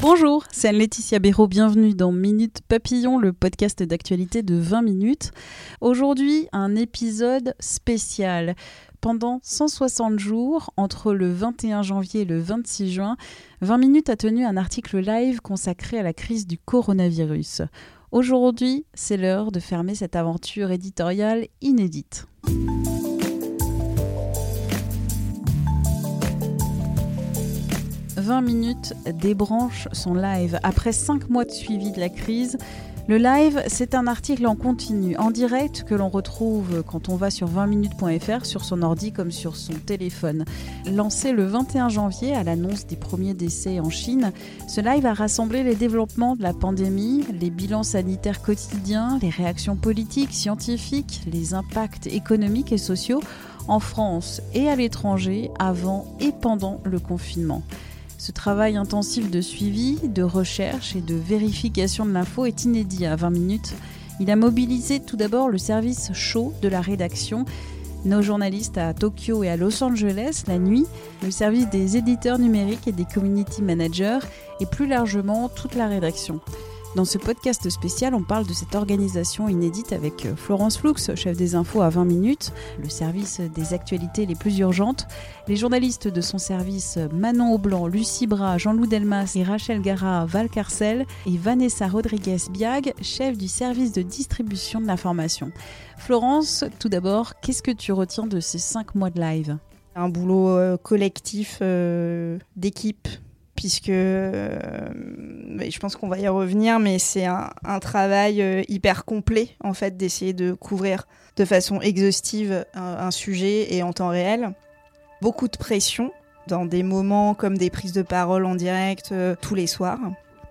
Bonjour, c'est Anne-Laetitia Béraud. Bienvenue dans Minute Papillon, le podcast d'actualité de 20 minutes. Aujourd'hui, un épisode spécial. Pendant 160 jours, entre le 21 janvier et le 26 juin, 20 minutes a tenu un article live consacré à la crise du coronavirus. Aujourd'hui, c'est l'heure de fermer cette aventure éditoriale inédite. 20 minutes débranche son live. Après 5 mois de suivi de la crise, le live, c'est un article en continu, en direct, que l'on retrouve quand on va sur 20minutes.fr, sur son ordi comme sur son téléphone. Lancé le 21 janvier à l'annonce des premiers décès en Chine, ce live a rassemblé les développements de la pandémie, les bilans sanitaires quotidiens, les réactions politiques, scientifiques, les impacts économiques et sociaux en France et à l'étranger avant et pendant le confinement. Ce travail intensif de suivi, de recherche et de vérification de l'info est inédit à 20 minutes. Il a mobilisé tout d'abord le service chaud de la rédaction, nos journalistes à Tokyo et à Los Angeles la nuit, le service des éditeurs numériques et des community managers et plus largement toute la rédaction. Dans ce podcast spécial, on parle de cette organisation inédite avec euh, Florence Floux, chef des infos à 20 minutes, le service des actualités les plus urgentes, les journalistes de son service Manon Aublanc, Lucie Bras, Jean-Loup Delmas et Rachel Gara Valcarcel et Vanessa Rodriguez-Biag, chef du service de distribution de l'information. Florence, tout d'abord, qu'est-ce que tu retiens de ces cinq mois de live? Un boulot euh, collectif euh, d'équipe puisque euh, je pense qu'on va y revenir, mais c'est un, travail euh, hyper complet en fait d'essayer de couvrir de façon exhaustive un, sujet et en temps réel. Beaucoup de pression dans des moments comme des prises de parole en direct euh, tous les soirs.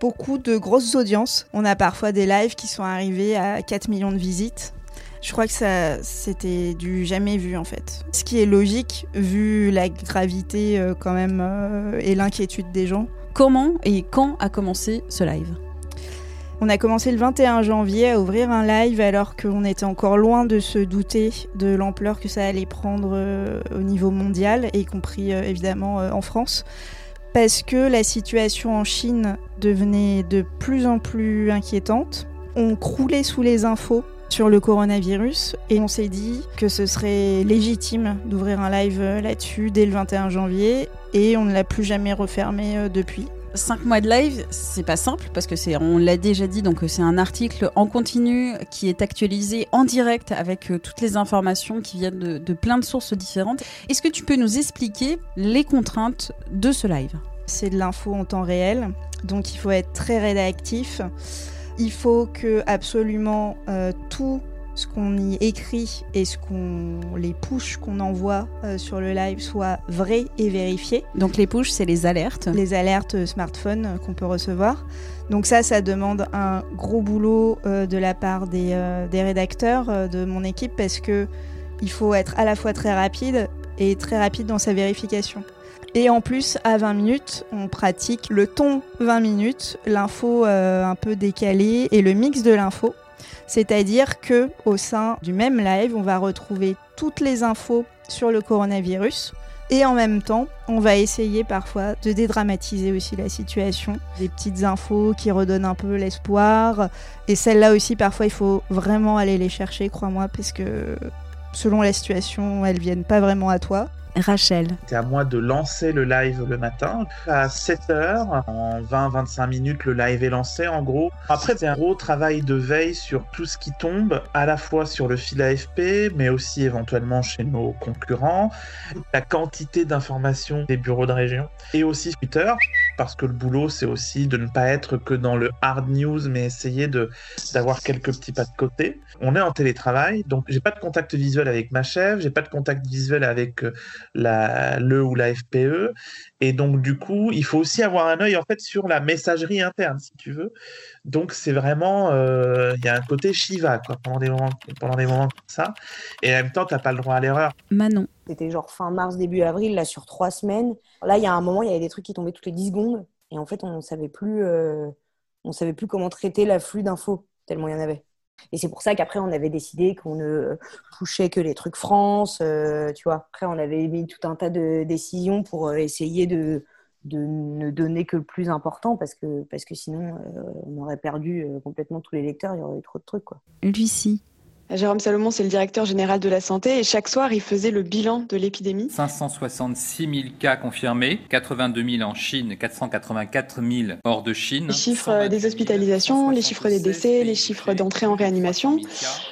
Beaucoup de grosses audiences. On a parfois des lives qui sont arrivés à 4 millions de visites. Je crois que ça, c'était du jamais vu en fait. Ce qui est logique vu la gravité euh, quand même euh, et l'inquiétude des gens. Comment et quand a commencé ce live? On a commencé le 21 janvier à ouvrir un live alors qu'on était encore loin de se douter de l'ampleur que ça allait prendre euh, au niveau mondial, y compris évidemment en France. Parce que la situation en Chine devenait de plus en plus inquiétante. On croulait sous les infos sur le coronavirus et on s'est dit que ce serait légitime d'ouvrir un live là-dessus dès le 21 janvier et on ne l'a plus jamais refermé euh, depuis. Cinq mois de live, c'est pas simple parce que c'est, on l'a déjà dit, donc c'est un article en continu qui est actualisé en direct avec euh, toutes les informations qui viennent de, de plein de sources différentes. Est-ce que tu peux nous expliquer les contraintes de ce live? C'est de l'info en temps réel, donc il faut être très réactif. Il faut que absolument euh, tout ce qu'on y écrit et ce qu'on les push qu'on envoie euh, sur le live soit vrai et vérifié. Donc les push, c'est les alertes. Les alertes euh, smartphone qu'on peut recevoir. Donc ça, ça demande un gros boulot de la part des, des rédacteurs de mon équipe parce que il faut être à la fois très rapide et très rapide dans sa vérification. Et en plus, à 20 minutes, on pratique le ton 20 minutes, l'info euh, un peu décalée et le mix de l'info. C'est-à-dire que au sein du même live, on va retrouver toutes les infos sur le coronavirus. Et en même temps, on va essayer parfois de dédramatiser aussi la situation. Des petites infos qui redonnent un peu l'espoir. Et celles-là aussi, parfois, il faut vraiment aller les chercher, crois-moi, parce que selon la situation, elles viennent pas vraiment à toi. Rachel. C'était à moi de lancer le live le matin. À 7h, en 20-25 minutes, le live est lancé en gros. Après, c'est un gros travail de veille sur tout ce qui tombe, à la fois sur le fil AFP, mais aussi éventuellement chez nos concurrents. La quantité d'informations des bureaux de région et aussi Twitter. Parce que le boulot, c'est aussi de ne pas être que dans le hard news, mais essayer d'avoir quelques petits pas de côté. On est en télétravail, donc j'ai pas de contact visuel avec ma chef, j'ai pas de contact visuel avec euh, la, le ou la FPE, et donc du coup, il faut aussi avoir un œil en fait sur la messagerie interne, si tu veux. Donc c'est vraiment, euh, il y a un côté Shiva pendant des moments, pendant des moments comme ça, et en même temps, t'as pas le droit à l'erreur. Manon. C'était genre fin mars, début avril, là sur trois semaines. Là, il y a un moment, il y avait des trucs qui tombaient toutes les 10 secondes, et en fait, on savait plus, euh, savait plus comment traiter l'afflux d'infos tellement il y en avait. Et c'est pour ça qu'après, on avait décidé qu'on ne touchait que les trucs France, euh, tu vois. Après, on avait mis tout un tas de décisions pour euh, essayer de, de ne donner que le plus important parce que, parce que sinon, on aurait perdu complètement tous les lecteurs, il y aurait eu trop de trucs, quoi. Lucie. Jérôme Salomon, c'est le directeur général de la santé et chaque soir, il faisait le bilan de l'épidémie. 566 000 cas confirmés, 82 000 en Chine, 484 000 hors de Chine. Les chiffres des hospitalisations, les chiffres des décès, les chiffres d'entrée en réanimation.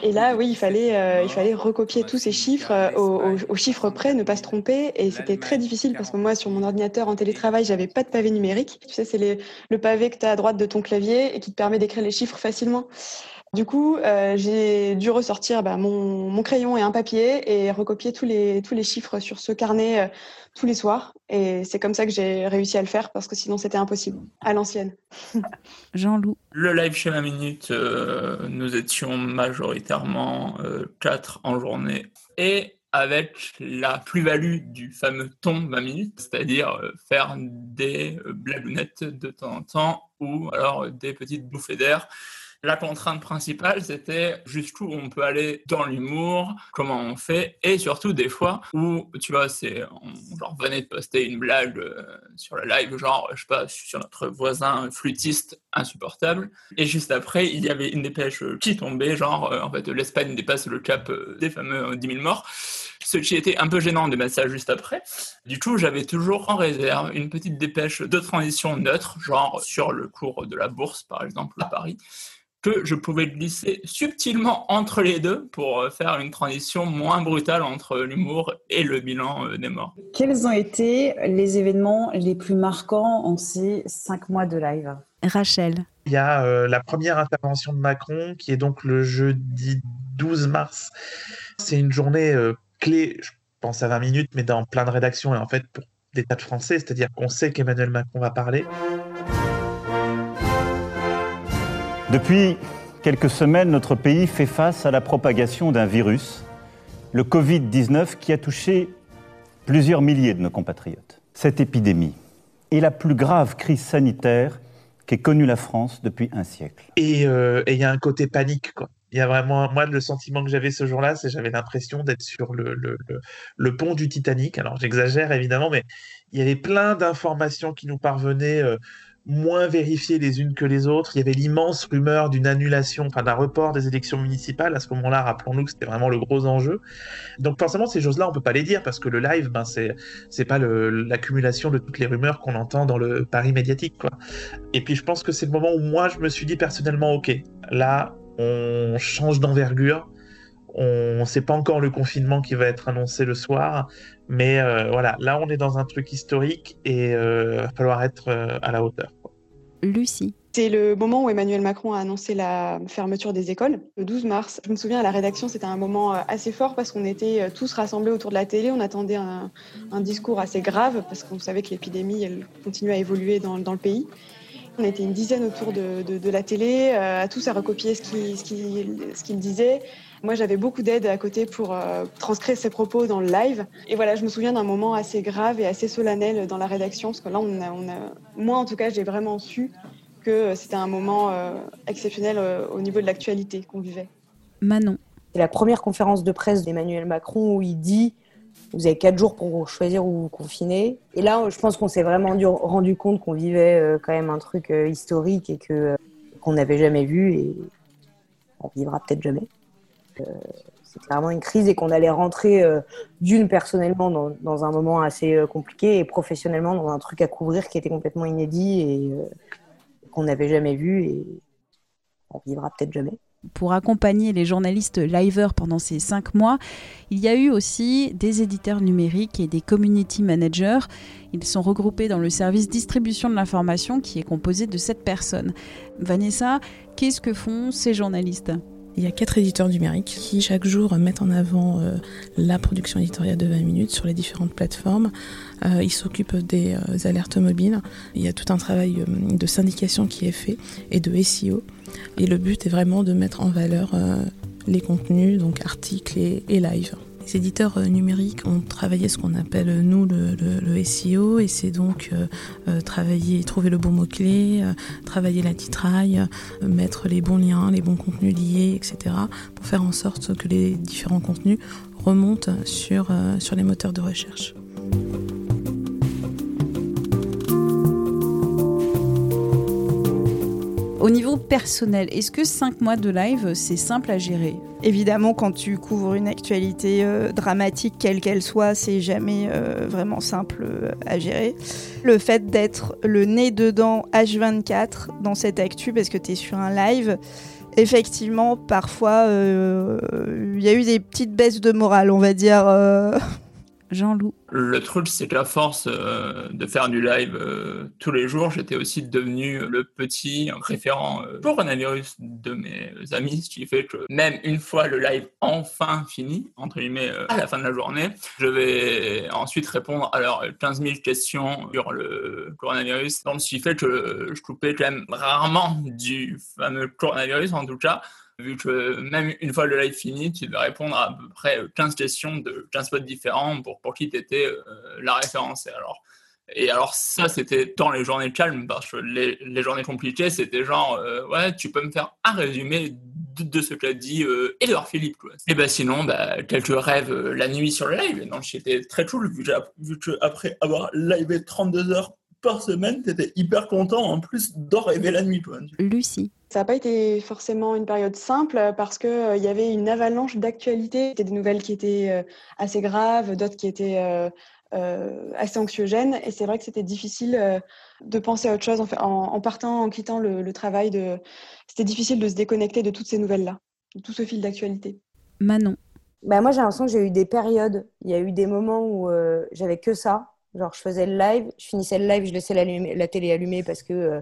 Et là, oui, il fallait, euh, il fallait recopier tous ces chiffres euh, au, au, au chiffre près, ne pas se tromper. Et c'était très difficile parce que moi, sur mon ordinateur en télétravail, j'avais pas de pavé numérique. Tu sais, c'est le pavé que tu as à droite de ton clavier et qui te permet d'écrire les chiffres facilement. Du coup, euh, j'ai dû ressortir bah, mon, mon crayon et un papier et recopier tous les, tous les chiffres sur ce carnet euh, tous les soirs. Et c'est comme ça que j'ai réussi à le faire parce que sinon c'était impossible, à l'ancienne. Jean-Loup. Le live chez ma minute, euh, nous étions majoritairement euh, quatre en journée et avec la plus-value du fameux ton 20 minutes, c'est-à-dire faire des blagounettes de temps en temps ou alors des petites bouffées d'air. La contrainte principale, c'était jusqu'où on peut aller dans l'humour, comment on fait, et surtout des fois où, tu vois, on venait de poster une blague euh, sur le live, genre, je sais pas, sur notre voisin flûtiste insupportable, et juste après, il y avait une dépêche qui tombait, genre, euh, en fait, l'Espagne dépasse le cap euh, des fameux euh, 10 000 morts, ce qui était un peu gênant de mettre ça juste après. Du coup, j'avais toujours en réserve une petite dépêche de transition neutre, genre sur le cours de la bourse, par exemple, à Paris, que je pouvais glisser subtilement entre les deux pour euh, faire une transition moins brutale entre l'humour et le bilan euh, des morts. Quels ont été les événements les plus marquants en ces cinq mois de live? Rachel. Il y a euh, la première intervention de Macron qui est donc le jeudi 12 mars. C'est une journée euh, clé, je pense à 20 minutes, mais dans plein de rédactions et en fait pour des tas de Français, c'est-à-dire qu'on sait qu'Emmanuel Macron va parler. Depuis quelques semaines, notre pays fait face à la propagation d'un virus, le Covid-19, qui a touché plusieurs milliers de nos compatriotes. Cette épidémie est la plus grave crise sanitaire qu'ait connue la France depuis un siècle. Et euh, et il y a un côté panique, quoi. Il y a vraiment, moi, le sentiment que j'avais ce jour-là, c'est j'avais l'impression d'être sur le pont du Titanic. Alors, j'exagère évidemment, mais il y avait plein d'informations qui nous parvenaient euh, moins vérifiées les unes que les autres. Il y avait l'immense rumeur d'une annulation, enfin d'un report des élections municipales. À ce moment-là, rappelons-nous que c'était vraiment le gros enjeu. Donc, forcément, ces choses-là, on peut pas les dire parce que le live, ben, c'est c'est pas l'accumulation de toutes les rumeurs qu'on entend dans le Paris médiatique. Et puis, je pense que c'est le moment où moi, je me suis dit personnellement, ok, là, on change d'envergure. On ne sait pas encore le confinement qui va être annoncé le soir, mais euh, voilà, là on est dans un truc historique et il euh, va falloir être euh, à la hauteur. C'est le moment où Emmanuel Macron a annoncé la fermeture des écoles, le 12 mars. Je me souviens à la rédaction, c'était un moment euh, assez fort parce qu'on était euh, tous rassemblés autour de la télé. On attendait un, discours assez grave parce qu'on savait que l'épidémie, elle continuait à évoluer dans, le pays. On était une dizaine autour de, la télé, euh, à tous à recopier ce qu'il disait. Moi, j'avais beaucoup d'aide à côté pour euh, transcrire ses propos dans le live. Et voilà, je me souviens d'un moment assez grave et assez solennel dans la rédaction, parce que là, on a, on a, moi, en tout cas, j'ai vraiment su que c'était un moment euh, exceptionnel euh, au niveau de l'actualité qu'on vivait. Manon. C'est la première conférence de presse d'Emmanuel Macron où il dit vous avez quatre jours pour choisir où vous confinez. Et là, je pense qu'on s'est vraiment rendu compte qu'on vivait euh, quand même un truc euh, historique et que euh, qu'on n'avait jamais vu et on vivra peut-être jamais. C'est clairement une crise et qu'on allait rentrer euh, d'une personnellement dans, dans un moment assez euh, compliqué et professionnellement dans un truc à couvrir qui était complètement inédit et euh, qu'on n'avait jamais vu et on vivra peut-être jamais. pour accompagner les journalistes liveurs pendant ces cinq mois, il y a eu aussi des éditeurs numériques et des community managers. Ils sont regroupés dans le service distribution de l'information qui est composé de sept personnes. Vanessa, qu'est-ce que font ces journalistes? Il y a quatre éditeurs numériques qui chaque jour mettent en avant euh, la production éditoriale de 20 minutes sur les différentes plateformes. Euh, ils s'occupent des euh, alertes mobiles. Il y a tout un travail de syndication qui est fait et de SEO. Et le but est vraiment de mettre en valeur les contenus, donc articles et, et live. Les éditeurs euh, numériques ont travaillé ce qu'on appelle euh, nous le, SEO et c'est donc euh, travailler, trouver le bon mot-clé, travailler la titraille, mettre les bons liens, les bons contenus liés, etc. pour faire en sorte que les différents contenus remontent sur, sur les moteurs de recherche. Au niveau personnel, est-ce que 5 mois de live, c'est simple à gérer? Évidemment, quand tu couvres une actualité euh, dramatique, quelle qu'elle soit, c'est jamais euh, vraiment simple euh, à gérer. Le fait d'être le nez dedans H24 dans cette actu, parce que tu es sur un live, effectivement, parfois, il y a eu des petites baisses de morale, on va dire. Jean-Loup. Le truc, c'est que la force euh, de faire du live euh, tous les jours, j'étais aussi devenu le petit référent euh, coronavirus de mes amis, ce qui fait que même une fois le live enfin fini, entre guillemets, à la fin de la journée, je vais ensuite répondre à leurs 15 000 questions sur le coronavirus. Donc, ce qui fait que je coupais quand même rarement du fameux coronavirus, en tout cas vu que même une fois le live fini, tu devais répondre à, peu près 15 questions de 15 spots différents pour, pour qui t'étais euh, la référence. Et alors, et alors ça, c'était dans les journées calmes, parce que les, journées compliquées, c'était genre, euh, ouais, tu peux me faire un résumé de, ce qu'a dit euh, Edouard Philippe. Quoi. Et ben sinon, bah, quelques rêves la nuit sur le live. Donc c'était très cool, vu, vu qu'après avoir live 32 heures par semaine, tu étais hyper content en plus d'en rêver la nuit. Quoi. Lucie. Ça n'a pas été forcément une période simple parce qu'il euh, y avait une avalanche d'actualités. C'était des nouvelles qui étaient euh, assez graves, d'autres qui étaient euh, assez anxiogènes. Et c'est vrai que c'était difficile de penser à autre chose. En, en, partant, en quittant le, travail, de... c'était difficile de se déconnecter de toutes ces nouvelles-là, de tout ce fil d'actualité. Manon. Bah moi, j'ai l'impression que j'ai eu des périodes. Il y a eu des moments où j'avais que ça. Genre, je faisais le live, je finissais le live, je laissais la, télé allumée parce que euh,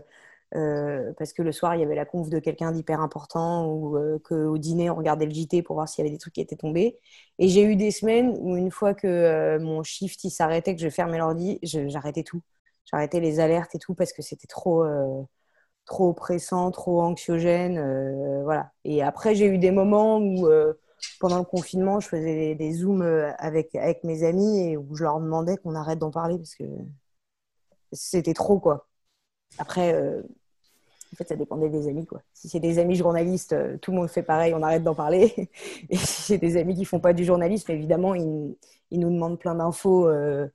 parce que le soir, il y avait la conf de quelqu'un d'hyper important ou euh, qu'au dîner, on regardait le JT pour voir s'il y avait des trucs qui étaient tombés. Et j'ai eu des semaines où une fois que euh, mon shift s'arrêtait, que je fermais l'ordi, j'arrêtais tout. J'arrêtais les alertes et tout parce que c'était trop, trop oppressant, trop anxiogène. voilà. Et après, j'ai eu des moments où, pendant le confinement, je faisais des, des zooms avec, avec mes amis et où je leur demandais qu'on arrête d'en parler parce que c'était trop, quoi. Après, en fait, ça dépendait des amis. Quoi. Si c'est des amis journalistes, euh, tout le monde fait pareil, on arrête d'en parler. Et si c'est des amis qui font pas du journalisme, évidemment, ils, nous demandent plein d'infos euh,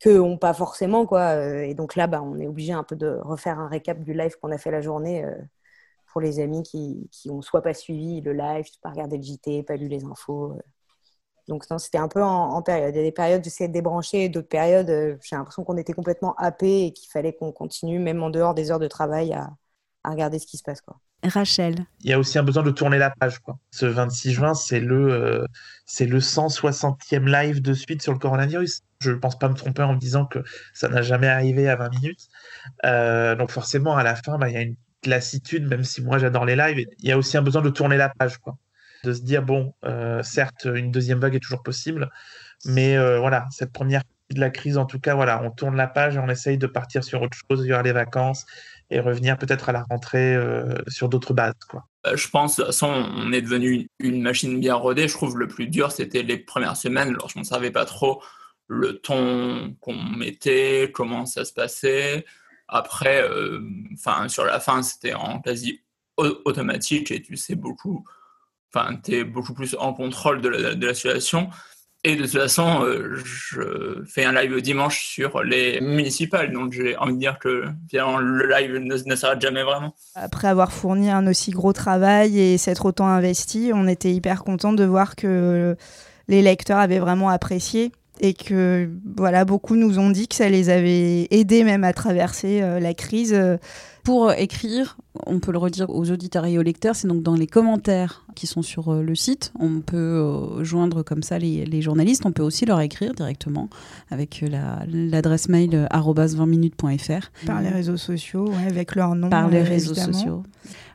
qu'eux n'ont pas forcément. Quoi. Euh, et donc là, bah, on est obligé un peu de refaire un récap du live qu'on a fait la journée pour les amis qui, qui ont soit pas suivi le live, pas regardé le JT, pas lu les infos. Donc c'était un peu en, période. Il y a des périodes, j'essayais de débrancher, d'autres périodes, j'ai l'impression qu'on était complètement happé et qu'il fallait qu'on continue, même en dehors des heures de travail, à, à regarder ce qui se passe. Quoi. Rachel. Il y a aussi un besoin de tourner la page. Quoi. Ce 26 juin, c'est le, euh, c'est le 160e live de suite sur le coronavirus. Je ne pense pas me tromper en me disant que ça n'a jamais arrivé à 20 minutes. Euh, donc forcément, à la fin, bah, il y a une lassitude, même si moi j'adore les lives. Il y a aussi un besoin de tourner la page. Quoi. De se dire, bon, euh, certes, une deuxième vague est toujours possible, mais voilà, cette première de la crise, en tout cas, voilà, on tourne la page et on essaye de partir sur autre chose, vers les vacances et revenir peut-être à la rentrée euh, sur d'autres bases. Quoi. Euh, je pense, façon, on est devenu une machine bien rodée. Je trouve le plus dur, c'était les premières semaines, lorsqu'on ne savait pas trop le ton qu'on mettait, comment ça se passait. Après, euh, sur la fin, c'était en quasi automatique et tu sais beaucoup, enfin, tu es beaucoup plus en contrôle de la situation. Et de toute façon, euh, je fais un live dimanche sur les municipales, donc j'ai envie de dire que finalement le live ne, s'arrête jamais vraiment. Après avoir fourni un aussi gros travail et s'être autant investi, on était hyper content de voir que les lecteurs avaient vraiment apprécié et que voilà, beaucoup nous ont dit que ça les avait aidés même à traverser euh, la crise. Pour écrire, on peut le redire aux auditeurs et aux lecteurs, c'est donc dans les commentaires qui sont sur euh, le site. On peut euh, joindre comme ça les, journalistes. On peut aussi leur écrire directement avec l'adresse mail 20minutes.fr. Par les réseaux sociaux, avec leur nom. Par les réseaux sociaux.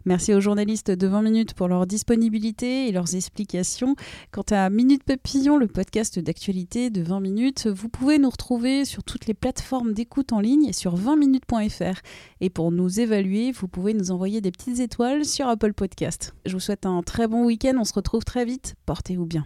Merci aux journalistes de 20 minutes pour leur disponibilité et leurs explications. Quant à Minute Papillon, le podcast d'actualité de 20 minutes, vous pouvez nous retrouver sur toutes les plateformes d'écoute en ligne et sur 20minutes.fr. Et pour nous évaluer, vous pouvez nous envoyer des petites étoiles sur Apple Podcast. Je vous souhaite un très bon week-end, on se retrouve très vite. Portez-vous bien.